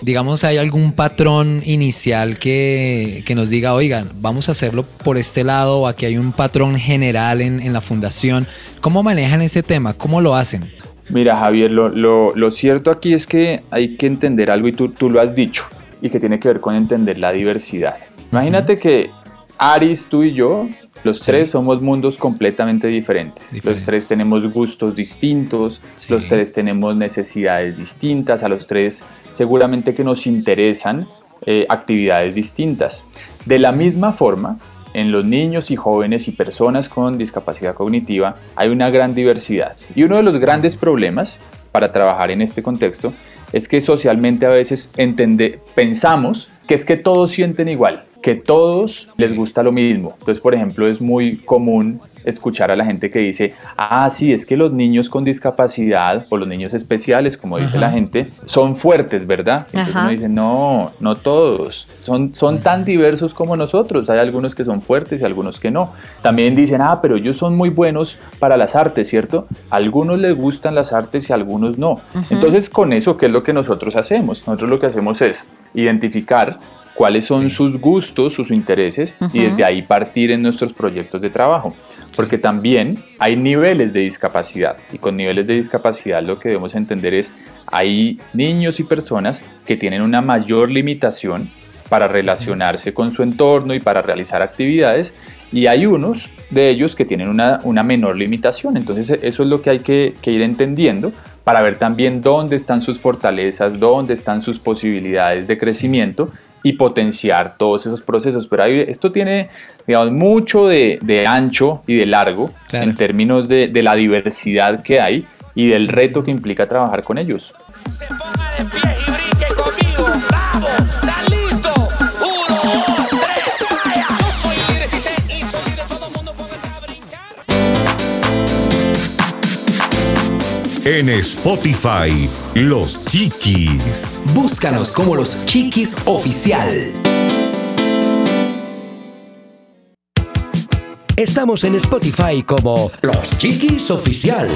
Digamos, ¿hay algún patrón inicial que, que nos diga, oigan, vamos a hacerlo por este lado, o aquí hay un patrón general en, en la fundación? ¿Cómo manejan ese tema? ¿Cómo lo hacen? Mira, Javier, lo, lo, lo cierto aquí es que hay que entender algo y tú, tú lo has dicho, y que tiene que ver con entender la diversidad. Imagínate uh -huh. que Aris, tú y yo los sí. tres somos mundos completamente diferentes. diferentes. Los tres tenemos gustos distintos, sí. los tres tenemos necesidades distintas, a los tres seguramente que nos interesan eh, actividades distintas. De la misma forma, en los niños y jóvenes y personas con discapacidad cognitiva hay una gran diversidad. Y uno de los grandes problemas para trabajar en este contexto es que socialmente a veces entende, pensamos que es que todos sienten igual, que todos les gusta lo mismo. Entonces, por ejemplo, es muy común escuchar a la gente que dice, ah, sí, es que los niños con discapacidad o los niños especiales, como dice la gente, son fuertes, ¿verdad? Entonces Ajá. uno dice, no, no todos, son, son tan diversos como nosotros, hay algunos que son fuertes y algunos que no. También dicen, ah, pero ellos son muy buenos para las artes, ¿cierto? A algunos les gustan las artes y a algunos no. Ajá. Entonces, con eso, ¿qué es lo que nosotros hacemos? Nosotros lo que hacemos es identificar cuáles son sí. sus gustos, sus intereses uh -huh. y desde ahí partir en nuestros proyectos de trabajo. Porque también hay niveles de discapacidad y con niveles de discapacidad lo que debemos entender es hay niños y personas que tienen una mayor limitación para relacionarse con su entorno y para realizar actividades y hay unos de ellos que tienen una, una menor limitación. Entonces eso es lo que hay que, que ir entendiendo para ver también dónde están sus fortalezas, dónde están sus posibilidades de crecimiento. Sí y potenciar todos esos procesos. Pero ahí, esto tiene, digamos, mucho de, de ancho y de largo claro. en términos de, de, la diversidad que hay y del reto que implica trabajar con ellos. Se ponga de pie y brinque conmigo. En Spotify, Los Chiquis. Búscanos como Los Chiquis Oficial. Estamos en Spotify como Los Chiquis Oficial.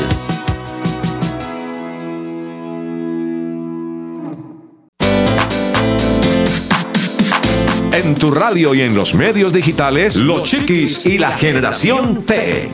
En tu radio y en los medios digitales, Los Chiquis y la Generación T.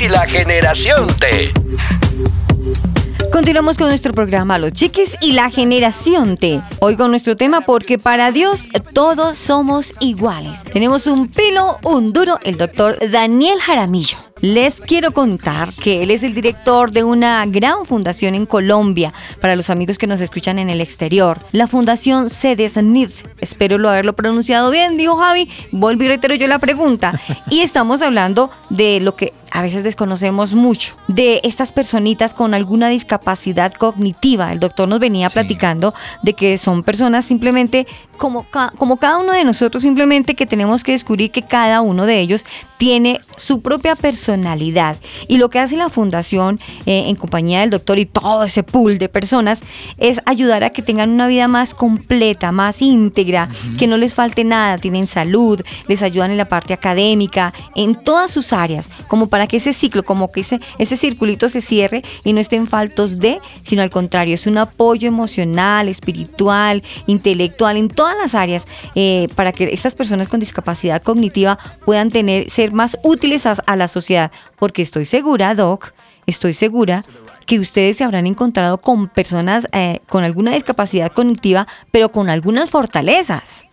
y la generación T. Continuamos con nuestro programa Los Chiquis y la Generación T. Hoy con nuestro tema porque para Dios todos somos iguales. Tenemos un pilo, un duro, el doctor Daniel Jaramillo. Les quiero contar que él es el director de una gran fundación en Colombia para los amigos que nos escuchan en el exterior. La fundación CEDESNID. Espero lo haberlo pronunciado bien, dijo Javi. Volví y reitero yo la pregunta. Y estamos hablando de lo que a veces desconocemos mucho, de estas personitas con alguna discapacidad cognitiva. El doctor nos venía platicando de que son personas simplemente como, como cada uno de nosotros, simplemente que tenemos que descubrir que cada uno de ellos tiene su propia personalidad. Y lo que hace la fundación eh, en compañía del doctor y todo ese pool de personas es ayudar a que tengan una vida más completa, más íntegra, que no les falte nada, tienen salud, les ayudan en la parte académica, en todas sus áreas, como para que ese ciclo, como que ese, ese circulito se cierre y no estén faltos de, sino al contrario, es un apoyo emocional, espiritual, intelectual, en todas las áreas, eh, para que estas personas con discapacidad cognitiva puedan tener, ser más útiles a, a la sociedad. Porque estoy segura, Doc, estoy segura que ustedes se habrán encontrado con personas eh, con alguna discapacidad cognitiva, pero con algunas fortalezas.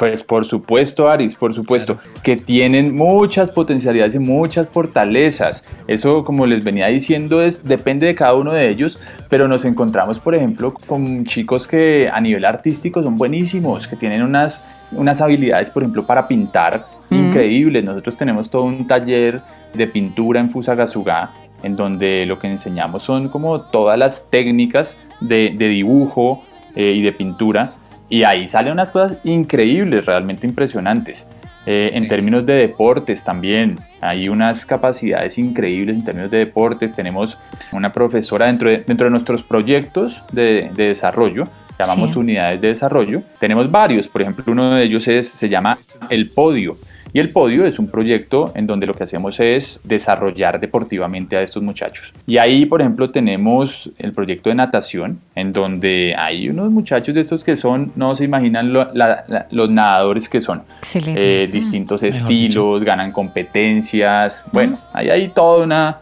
Pues por supuesto, Aris, por supuesto, que tienen muchas potencialidades y muchas fortalezas. Eso, como les venía diciendo, es, depende de cada uno de ellos, pero nos encontramos, por ejemplo, con chicos que a nivel artístico son buenísimos, que tienen unas, unas habilidades, por ejemplo, para pintar increíbles. Nosotros tenemos todo un taller de pintura en Fusagasugá, en donde lo que enseñamos son como todas las técnicas de, de dibujo eh, y de pintura. Y ahí salen unas cosas increíbles, realmente impresionantes. Eh, En términos de deportes también, hay unas capacidades increíbles en términos de deportes. Tenemos una profesora dentro de, dentro de nuestros proyectos de, de desarrollo, llamamos Sí. unidades de desarrollo. Tenemos varios, por ejemplo, uno de ellos es, se llama El Podio. Y el Podio es un proyecto en donde lo que hacemos es desarrollar deportivamente a estos muchachos. Y ahí, por ejemplo, tenemos el proyecto de natación, en donde hay unos muchachos de estos que son, no se imaginan lo- la- la- los nadadores que son. Excelente. Eh, distintos Mejor estilos, ganan competencias. Bueno, ahí hay todo una,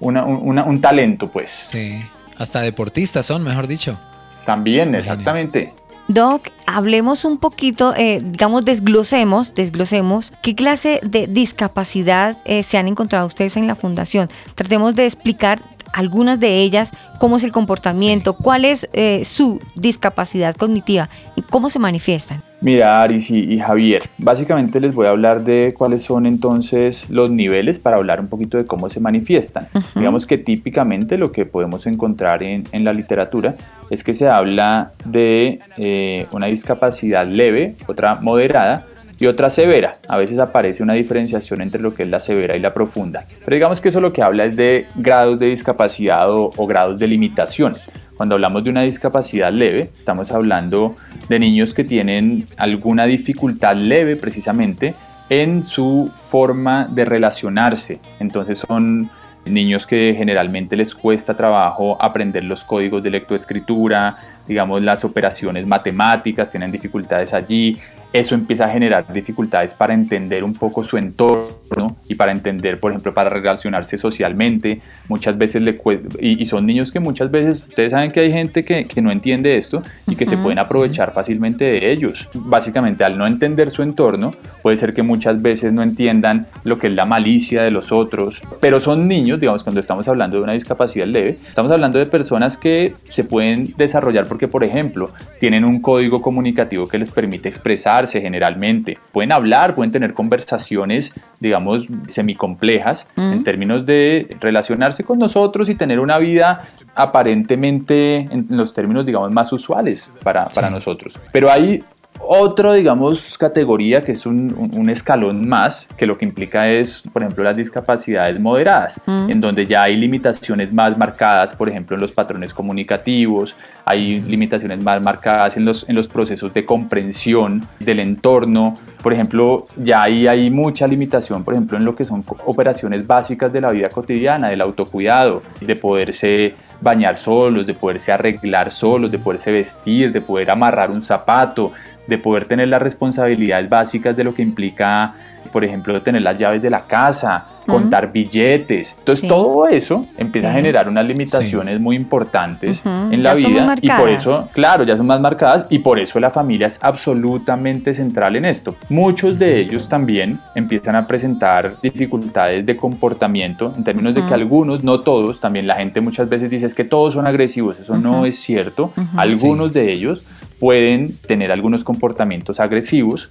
una- un- una- un talento, pues. Sí. Hasta deportistas son, mejor dicho. También, exactamente. Doc, hablemos un poquito, eh, digamos, desglosemos, desglosemos qué clase de discapacidad eh, se han encontrado ustedes en la fundación. Tratemos de explicar algunas de ellas, cómo es el comportamiento, cuál es eh, su discapacidad cognitiva y cómo se manifiestan. Mira, Aris y, y Javier, básicamente les voy a hablar de cuáles son entonces los niveles para hablar un poquito de cómo se manifiestan. Digamos que típicamente lo que podemos encontrar en, en la literatura es que se habla de eh, una discapacidad leve, otra moderada y otra severa. A veces aparece una diferenciación entre lo que es la severa y la profunda. Pero digamos que eso lo que habla es de grados de discapacidad o, o grados de limitación. Cuando hablamos de una discapacidad leve, estamos hablando de niños que tienen alguna dificultad leve precisamente en su forma de relacionarse. Entonces son niños que generalmente les cuesta trabajo aprender los códigos de lectoescritura, digamos las operaciones matemáticas, tienen dificultades allí. Eso empieza a generar dificultades para entender un poco su entorno y para entender, por ejemplo, para relacionarse socialmente. Muchas veces le y, y son niños que muchas veces, ustedes saben que hay gente que, que no entiende esto y que se Ujú. pueden aprovechar fácilmente de ellos. Básicamente, al no entender su entorno, puede ser que muchas veces no entiendan lo que es la malicia de los otros, pero son niños, digamos, cuando estamos hablando de una discapacidad leve, estamos hablando de personas que se pueden desarrollar porque, por ejemplo, tienen un código comunicativo que les permite expresarse, generalmente. Pueden hablar, pueden tener conversaciones, digamos, semicomplejas en términos de relacionarse con nosotros y tener una vida aparentemente en los términos, digamos, más usuales para, para nosotros. Pero hay otro, digamos, categoría que es un, un- escalón más, que lo que implica es, por ejemplo, las discapacidades moderadas, en donde ya hay limitaciones más marcadas, por ejemplo, en los patrones comunicativos, hay limitaciones más marcadas en los, en los procesos de comprensión del entorno, por ejemplo, ya ahí hay mucha limitación, por ejemplo, en lo que son operaciones básicas de la vida cotidiana, del autocuidado, de poderse bañar solos, de poderse arreglar solos, de poderse vestir, de poder amarrar un zapato, de poder tener las responsabilidades básicas de lo que implica, por ejemplo, tener las llaves de la casa, contar billetes. Entonces, Sí. todo eso empieza a Sí. generar unas limitaciones muy importantes Ujú, en la ya son vida y por eso, claro, ya son más marcadas y por eso la familia es absolutamente central en esto. Muchos de ellos también empiezan a presentar dificultades de comportamiento en términos de que algunos, no todos, también la gente muchas veces dice es que todos son agresivos, eso no es cierto. Algunos de ellos pueden tener algunos comportamientos agresivos.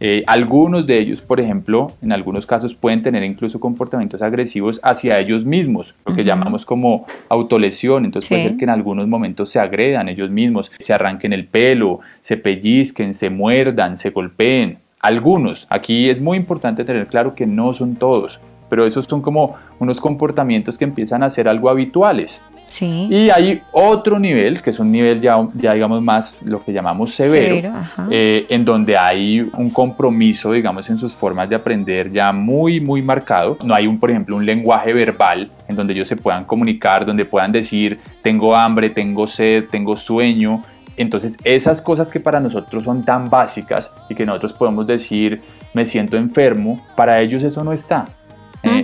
Eh, algunos de ellos, por ejemplo, en algunos casos pueden tener incluso comportamientos agresivos hacia ellos mismos, lo que llamamos como autolesión. Entonces puede Sí. ser que en algunos momentos se agredan ellos mismos, se arranquen el pelo, se pellizquen, se muerdan, se golpeen. Algunos, aquí es muy importante tener claro que no son todos, pero esos son como unos comportamientos que empiezan a ser algo habituales. Sí. Y hay otro nivel, que es un nivel ya, ya digamos más lo que llamamos severo, eh, en donde hay un compromiso, digamos, en sus formas de aprender ya muy, muy marcado. No hay, un, por ejemplo, un lenguaje verbal en donde ellos se puedan comunicar, donde puedan decir, tengo hambre, tengo sed, tengo sueño. Entonces, esas cosas que para nosotros son tan básicas y que nosotros podemos decir, me siento enfermo, para ellos eso no está.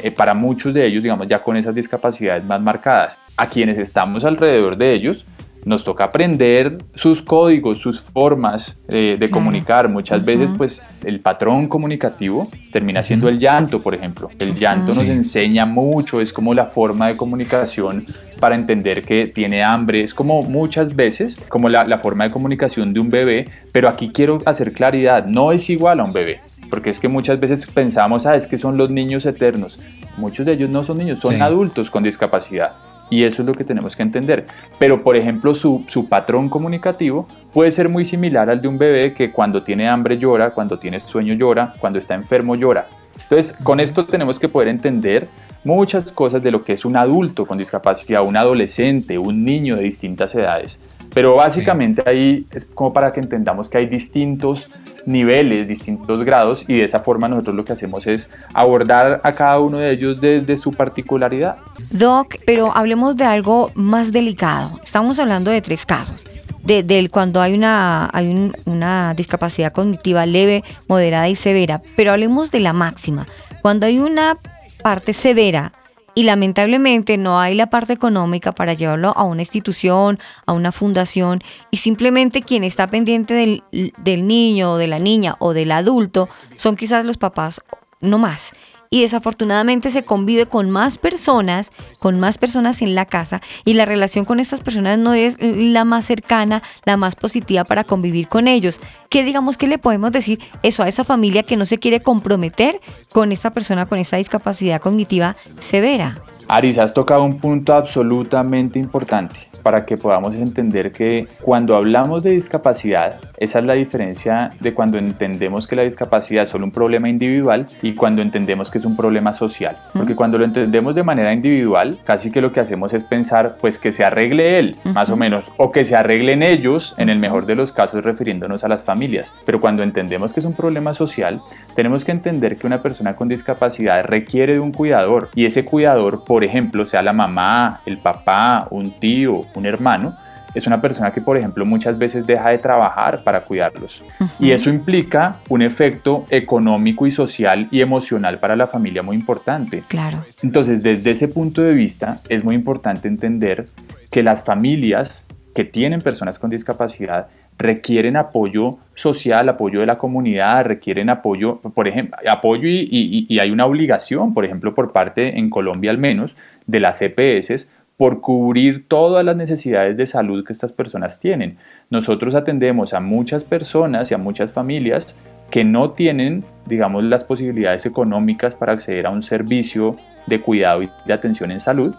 Eh, para muchos de ellos, digamos, ya con esas discapacidades más marcadas. A quienes estamos alrededor de ellos, nos toca aprender sus códigos, sus formas eh, de comunicar. Muchas veces, pues, el patrón comunicativo termina siendo el llanto, por ejemplo. El llanto nos Sí. enseña mucho, es como la forma de comunicación para entender que tiene hambre. Es como muchas veces, como la, la forma de comunicación de un bebé, pero aquí quiero hacer claridad, no es igual a un bebé. Porque es que muchas veces pensamos, ah, es que son los niños eternos. Muchos de ellos no son niños, son Sí. adultos con discapacidad. Y eso es lo que tenemos que entender. Pero, por ejemplo, su, su patrón comunicativo puede ser muy similar al de un bebé que cuando tiene hambre llora, cuando tiene sueño llora, cuando está enfermo llora. Entonces, con esto tenemos que poder entender muchas cosas de lo que es un adulto con discapacidad, un adolescente, un niño de distintas edades. Pero básicamente ahí es como para que entendamos que hay distintos niveles, distintos grados y de esa forma nosotros lo que hacemos es abordar a cada uno de ellos desde su particularidad. Doc, pero hablemos de algo más delicado. Estamos hablando de tres casos. De, del cuando hay una hay un- una discapacidad cognitiva leve, moderada y severa, pero hablemos de la máxima. Cuando hay una parte severa y lamentablemente no hay la parte económica para llevarlo a una institución, a una fundación y simplemente quien está pendiente del, del niño o de la niña o del adulto son quizás los papás, no más y desafortunadamente se convive con más personas, con más personas en la casa y la relación con estas personas no es la más cercana, la más positiva para convivir con ellos. ¿Qué digamos que le podemos decir eso a esa familia que no se quiere comprometer con esta persona con esta discapacidad cognitiva severa? Aris, has tocado un punto absolutamente importante para que podamos entender que cuando hablamos de discapacidad, esa es la diferencia de cuando entendemos que la discapacidad es solo un problema individual y cuando entendemos que es un problema social. Porque cuando lo entendemos de manera individual, casi que lo que hacemos es pensar pues que se arregle él, más o menos, o que se arreglen ellos, en el mejor de los casos refiriéndonos a las familias. Pero cuando entendemos que es un problema social, tenemos que entender que una persona con discapacidad requiere de un cuidador y ese cuidador, por ejemplo, sea la mamá, el papá, un tío, un hermano, es una persona que, por ejemplo, muchas veces deja de trabajar para cuidarlos. Y eso implica un efecto económico y social y emocional para la familia muy importante. Claro. Entonces, desde ese punto de vista, es muy importante entender que las familias que tienen personas con discapacidad requieren apoyo social, apoyo de la comunidad, requieren apoyo, por ejemplo, apoyo y, y- y hay una obligación, por ejemplo, por parte, en Colombia al menos, de las EPS por cubrir todas las necesidades de salud que estas personas tienen. Nosotros atendemos a muchas personas y a muchas familias que no tienen, digamos, las posibilidades económicas para acceder a un servicio de cuidado y de atención en salud,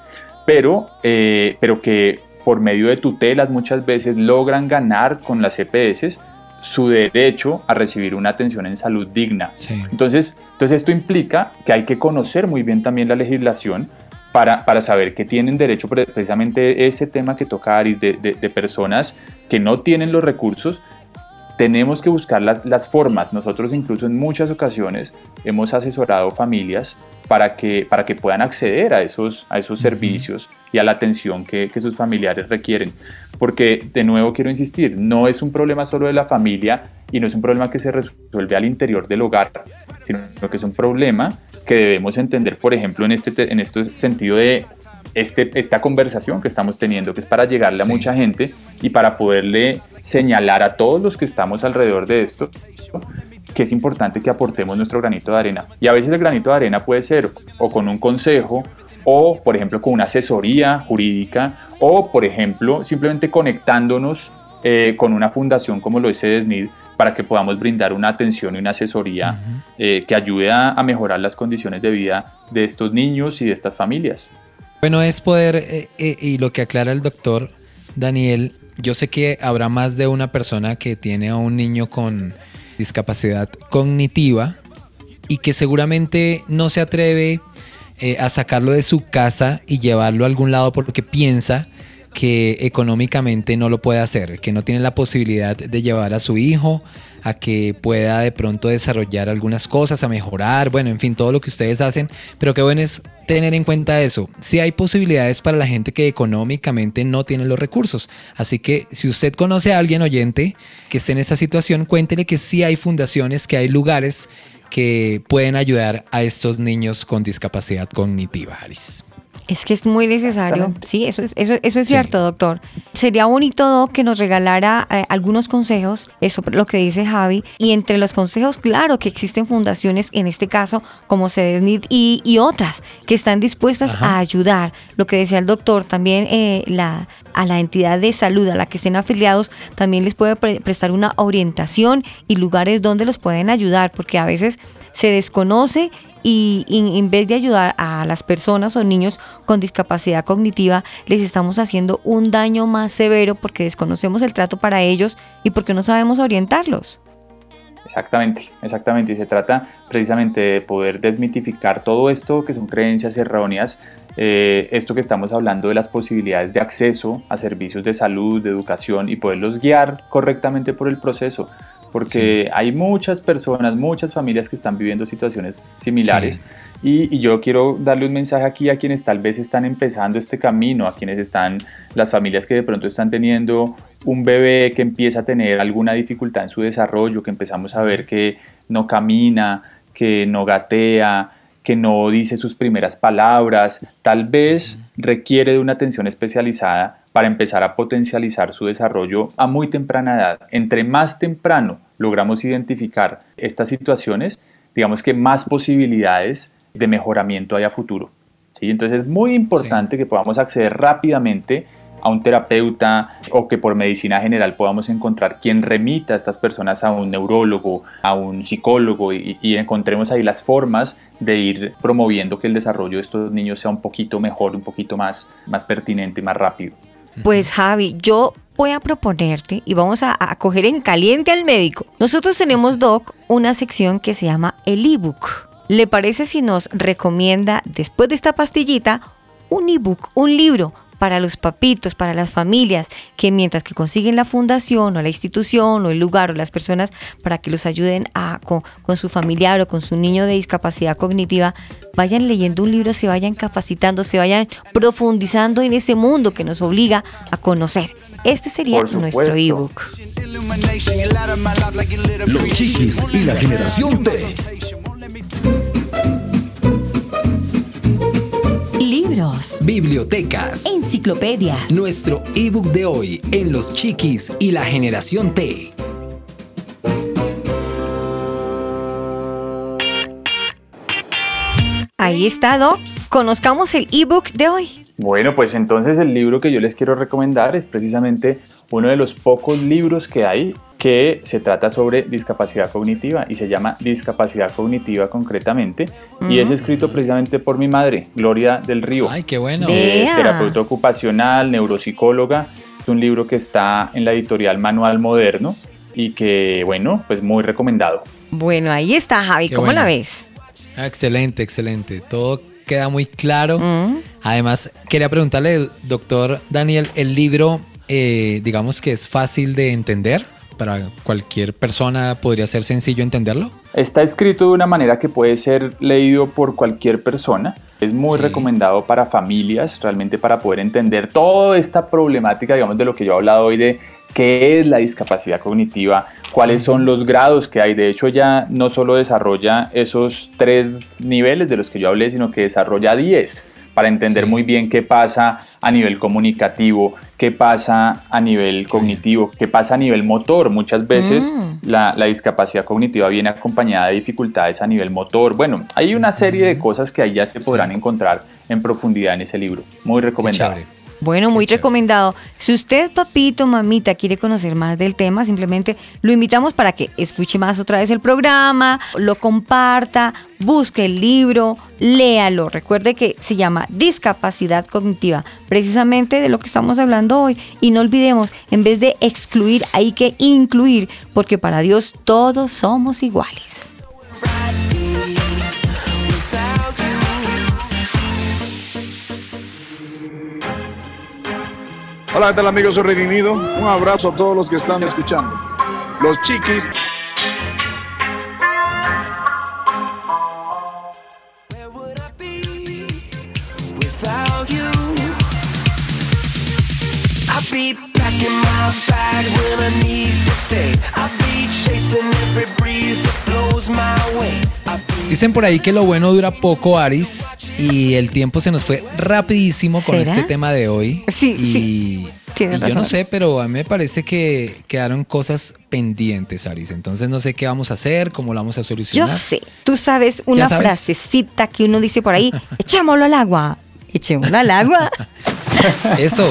pero, eh, pero que por medio de tutelas muchas veces logran ganar con las EPS su derecho a recibir una atención en salud digna. Sí. Entonces, entonces esto implica que hay que conocer muy bien también la legislación para, para saber que tienen derecho pre- precisamente ese tema que toca Aris de, de- de personas que no tienen los recursos. Tenemos que buscar las, las formas. Nosotros incluso en muchas ocasiones hemos asesorado familias para que, para que puedan acceder a esos, a esos servicios y a la atención que, que sus familiares requieren. Porque, de nuevo, quiero insistir, no es un problema solo de la familia y no es un problema que se resuelve al interior del hogar, sino que es un problema que debemos entender, por ejemplo, en este, te- en este sentido de este, esta conversación que estamos teniendo, que es para llegarle a Sí. mucha gente y para poderle señalar a todos los que estamos alrededor de esto que es importante que aportemos nuestro granito de arena. Y a veces el granito de arena puede ser o con un consejo, o por ejemplo con una asesoría jurídica, o por ejemplo simplemente conectándonos eh, con una fundación como lo es SEDESNID para que podamos brindar una atención y una asesoría eh, que ayude a, a mejorar las condiciones de vida de estos niños y de estas familias. Bueno, es poder, eh, eh, y lo que aclara el doctor Daniel, yo sé que habrá más de una persona que tiene a un niño con discapacidad cognitiva y que seguramente no se atreve eh, a sacarlo de su casa y llevarlo a algún lado porque piensa que económicamente no lo puede hacer, que no tiene la posibilidad de llevar a su hijo a que pueda de pronto desarrollar algunas cosas, a mejorar, bueno, en fin, todo lo que ustedes hacen, pero qué bueno es tener en cuenta eso. Si hay posibilidades para la gente que económicamente no tiene los recursos, así que si usted conoce a alguien oyente que esté en esa situación, cuéntele que sí hay fundaciones, que hay lugares que pueden ayudar a estos niños con discapacidad cognitiva, Aris. Es que es muy necesario. Sí, eso es, eso, eso es cierto, doctor. Sería bonito Doc, que nos regalara eh, algunos consejos, eso lo que dice Javi. Y entre los consejos, claro que existen fundaciones, en este caso, como CEDESNIT y, y otras, que están dispuestas a ayudar. Lo que decía el doctor, también eh, la, a la entidad de salud a la que estén afiliados, también les puede pre- prestar una orientación y lugares donde los pueden ayudar, porque a veces se desconoce y, en vez de ayudar a las personas o niños con discapacidad cognitiva, les estamos haciendo un daño más severo porque desconocemos el trato para ellos y porque no sabemos orientarlos. Exactamente, exactamente. Y se trata precisamente de poder desmitificar todo esto que son creencias erróneas, eh, esto que estamos hablando de las posibilidades de acceso a servicios de salud, de educación y poderlos guiar correctamente por el proceso. Porque hay muchas personas, muchas familias que están viviendo situaciones similares. Y, y yo quiero darle un mensaje aquí a quienes tal vez están empezando este camino, a quienes están, las familias que de pronto están teniendo un bebé que empieza a tener alguna dificultad en su desarrollo, que empezamos a ver que no camina, que no gatea, que no dice sus primeras palabras, tal vez requiere de una atención especializada para empezar a potencializar su desarrollo a muy temprana edad. Entre más temprano logramos identificar estas situaciones, digamos que más posibilidades de mejoramiento hay a futuro. ¿sí? Entonces es muy importante que podamos acceder rápidamente a un terapeuta o que por medicina general podamos encontrar quien remita a estas personas a un neurólogo, a un psicólogo y, y encontremos ahí las formas de ir promoviendo que el desarrollo de estos niños sea un poquito mejor, un poquito más, más pertinente y más rápido. Pues Javi, yo voy a proponerte y vamos a, coger en caliente al médico. Nosotros tenemos, Doc, una sección que se llama el ebook. ¿Le parece si nos recomienda, después de esta pastillita, un ebook, un libro para los papitos, para las familias, que mientras que consiguen la fundación o la institución o el lugar o las personas para que los ayuden a, con, con su familiar o con su niño de discapacidad cognitiva, vayan leyendo un libro, se vayan capacitando, se vayan profundizando en ese mundo que nos obliga a conocer. Este sería nuestro ebook. Los chiquis y la generación T. Libros, Bibliotecas. enciclopedias, Nuestro ebook de hoy en Los Chiquis y la Generación T. Ahí está, Doc. Conozcamos el ebook de hoy. Bueno, pues entonces el libro que yo les quiero recomendar es precisamente uno de los pocos libros que hay que se trata sobre discapacidad cognitiva y se llama Discapacidad Cognitiva concretamente y es escrito precisamente por mi madre, Gloria del Río. Ay, qué bueno. Eh, terapeuta ocupacional, neuropsicóloga. Es un libro que está en la editorial Manual Moderno y que, bueno, pues muy recomendado. Bueno, ahí está, Javi. Qué ¿Cómo bueno. la ves? Ah, Excelente, excelente. Todo queda muy claro. Mm. Además, quería preguntarle, doctor Daniel, el libro, eh, digamos que es fácil de entender. Para cualquier persona podría ser sencillo entenderlo. Está escrito de una manera que puede ser leído por cualquier persona. Es muy Sí. recomendado para familias, realmente para poder entender toda esta problemática, digamos, de lo que yo he hablado hoy de qué es la discapacidad cognitiva, cuáles son los grados que hay. De hecho, ya no solo desarrolla esos tres niveles de los que yo hablé, sino que desarrolla 10 para entender Sí. muy bien qué pasa a nivel comunicativo, qué pasa a nivel cognitivo, qué pasa a nivel motor. Muchas veces Mm. la, la discapacidad cognitiva viene acompañada de dificultades a nivel motor. Bueno, hay una serie de cosas que ahí ya se podrán encontrar en profundidad en ese libro. Muy chévere. Bueno, muy recomendado. Si usted, papito, mamita, quiere conocer más del tema, simplemente lo invitamos para que escuche más otra vez el programa, lo comparta, busque el libro, léalo. Recuerde que se llama Discapacidad Cognitiva, precisamente de lo que estamos hablando hoy. Y no olvidemos, en vez de excluir, hay que incluir, porque para Dios todos somos iguales. Hola, ¿qué tal amigos? Redimido. Un abrazo a todos los que están escuchando. Los chiquis. Where would I be without you? I'd be packing my bags when I need to stay. I'd be chasing every breeze that blows my way. Dicen por ahí que lo bueno dura poco, Aris, y el tiempo se nos fue rapidísimo con ¿Será? este tema de hoy. Sí, y, sí. Y yo no sé, pero a mí me parece que quedaron cosas pendientes, Aris. Entonces no sé qué vamos a hacer, cómo lo vamos a Yo solucionar. sé, tú sabes una sabes? frasecita que uno dice por ahí, *laughs* *laughs* echémoslo al agua, echémoslo al agua. Eso,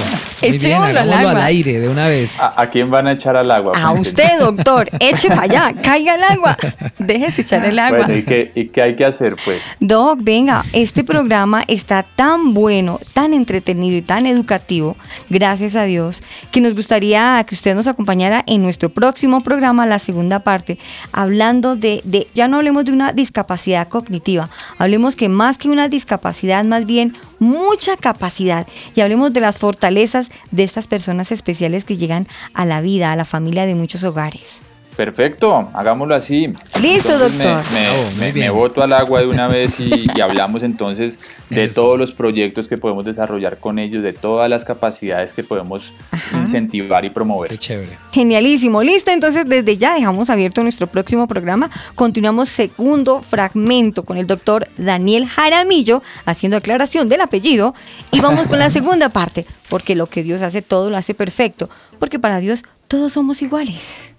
muy *laughs* bien, Echémoslo al hagámoslo al agua. aire de una vez. ¿A, a quién van a echar al agua? A usted, doctor, *laughs* eche para allá, caiga el agua, déjese echar el agua. Bueno, ¿y qué, ¿y qué hay que hacer? Pues Doc, venga, este programa está tan bueno, tan entretenido y tan educativo, gracias a Dios, que nos gustaría que usted nos acompañara en nuestro próximo programa, la segunda parte, hablando de, de ya no hablemos de una discapacidad cognitiva, hablemos que más que una discapacidad, más bien mucha capacidad, y hablemos de las fortalezas de estas personas especiales que llegan a la vida, a la familia de muchos hogares. Perfecto, hagámoslo así. Listo, Entonces doctor. Me, Oh, boto al agua de una vez y, y hablamos entonces de Eso. todos los proyectos que podemos desarrollar con ellos, de todas las capacidades que podemos incentivar y promover. Qué chévere. Genialísimo, listo. Entonces, desde ya dejamos abierto nuestro próximo programa. Continuamos segundo fragmento con el doctor Daniel Jaramillo haciendo aclaración del apellido. Y vamos con la segunda parte, porque lo que Dios hace todo lo hace perfecto. Porque para Dios todos somos iguales.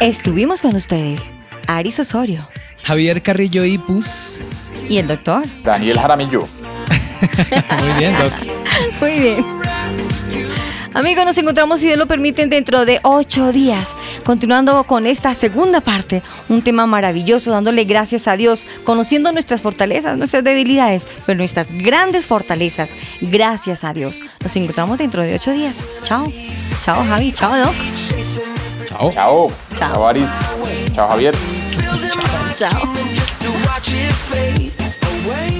Estuvimos con ustedes, Aris Osorio Javier Carrillo Ipus. y el doctor. Daniel Jaramillo. *laughs* Muy bien, Doc. Muy bien. Amigos, nos encontramos, si Dios lo permiten, dentro de ocho días, continuando con esta segunda parte, un tema maravilloso, dándole gracias a Dios, conociendo nuestras fortalezas, nuestras debilidades, pero nuestras grandes fortalezas, gracias a Dios. Nos encontramos dentro de ocho días. Chao. Chao, Javi. Chao, Doc. Chao. Chao. Chao. Chao, Aris. Chao, Javier. Chao. just